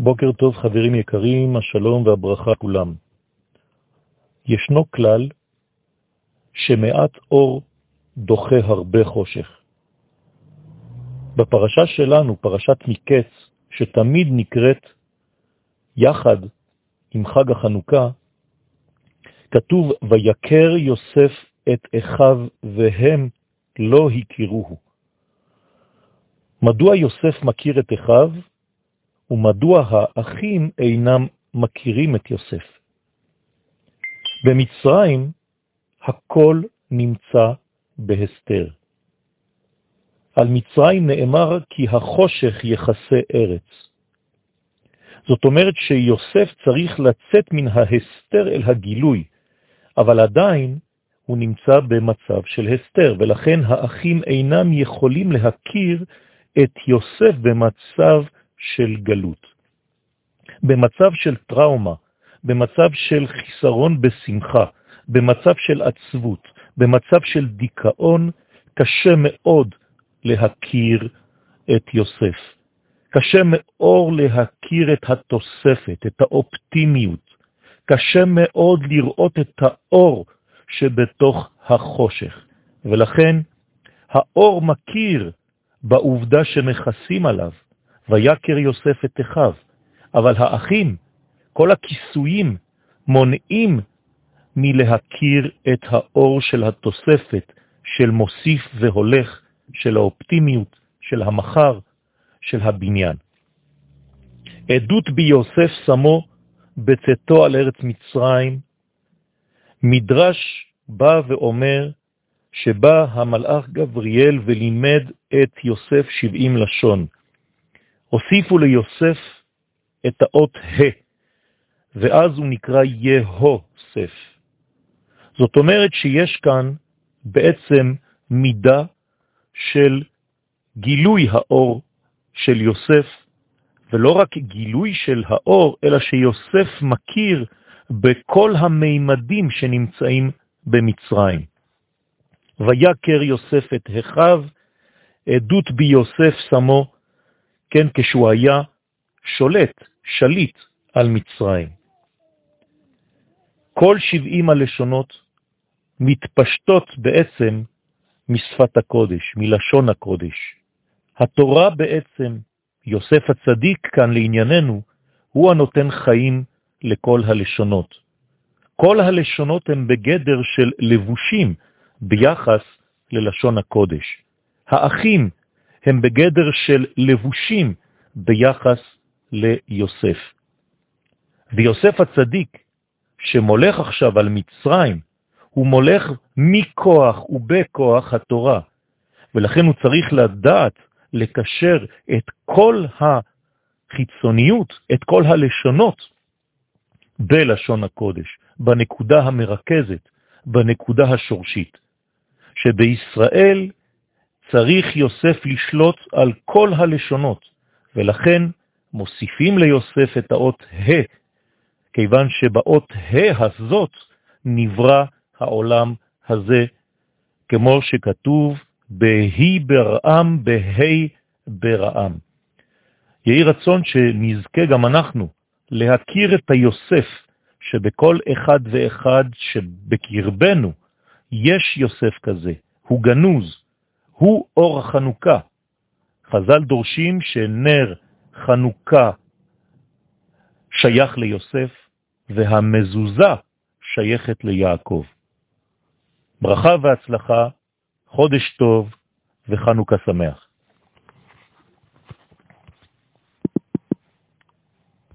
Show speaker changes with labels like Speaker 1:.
Speaker 1: בוקר טוב חברים יקרים, השלום והברכה כולם. ישנו כלל שמעט אור דוחה הרבה חושך. בפרשה שלנו, פרשת מקץ, שתמיד נקראת יחד עם חג החנוכה, כתוב, ויקר יוסף את אחיו והם לא הכירוהו. מדוע יוסף מכיר את אחיו ומדוע האחים אינם מכירים את יוסף? במצרים הכל נמצא בהסתר. על מצרים נאמר כי החושך יחסה ארץ. זאת אומרת שיוסף צריך לצאת מן ההסתר אל הגילוי, אבל עדיין הוא נמצא במצב של הסתר, ולכן האחים אינם יכולים להכיר את יוסף במצב של גלות. במצב של טראומה, במצב של חיסרון בשמחה, במצב של עצבות, במצב של דיכאון, קשה מאוד להכיר את יוסף. קשה מאוד להכיר את התוספת, את האופטימיות. קשה מאוד לראות את האור שבתוך החושך. ולכן האור מכיר בעובדה שמכסים עליו, ויקר יוסף את אחיו. אבל האחים, כל הכיסויים, מונעים מלהכיר את האור של התוספת, של מוסיף והולך, של האופטימיות, של המחר, של הבניין. עדות ביוסף שמו בצאתו על ארץ מצרים, מדרש בא ואומר שבא המלאך גבריאל ולימד את יוסף שבעים לשון. הוסיפו ליוסף את האות ה', ואז הוא נקרא יהוסף. זאת אומרת שיש כאן בעצם מידה של גילוי האור של יוסף, ולא רק גילוי של האור, אלא שיוסף מכיר בכל המימדים שנמצאים במצרים. ויקר יוסף את אחיו, עדות ביוסף שמו, כן, כשהוא היה שולט, שליט על מצרים. כל שבעים הלשונות מתפשטות בעצם משפת הקודש, מלשון הקודש. התורה בעצם, יוסף הצדיק כאן לענייננו, הוא הנותן חיים לכל הלשונות. כל הלשונות הן בגדר של לבושים ביחס ללשון הקודש. האחים הם בגדר של לבושים ביחס ליוסף. ויוסף הצדיק, שמולך עכשיו על מצרים, הוא מולך מכוח ובכוח התורה, ולכן הוא צריך לדעת לקשר את כל החיצוניות, את כל הלשונות, בלשון הקודש, בנקודה המרכזת, בנקודה השורשית, שבישראל צריך יוסף לשלוט על כל הלשונות, ולכן מוסיפים ליוסף את האות ה', כיוון שבאות ה' הזאת נברא העולם הזה, כמו שכתוב, בהי ברעם, בהי ברעם. יהי רצון שנזכה גם אנחנו להכיר את היוסף שבכל אחד ואחד שבקרבנו יש יוסף כזה, הוא גנוז, הוא אור החנוכה. חז"ל דורשים שנר חנוכה שייך ליוסף והמזוזה שייכת ליעקב. ברכה והצלחה, חודש טוב וחנוכה שמח.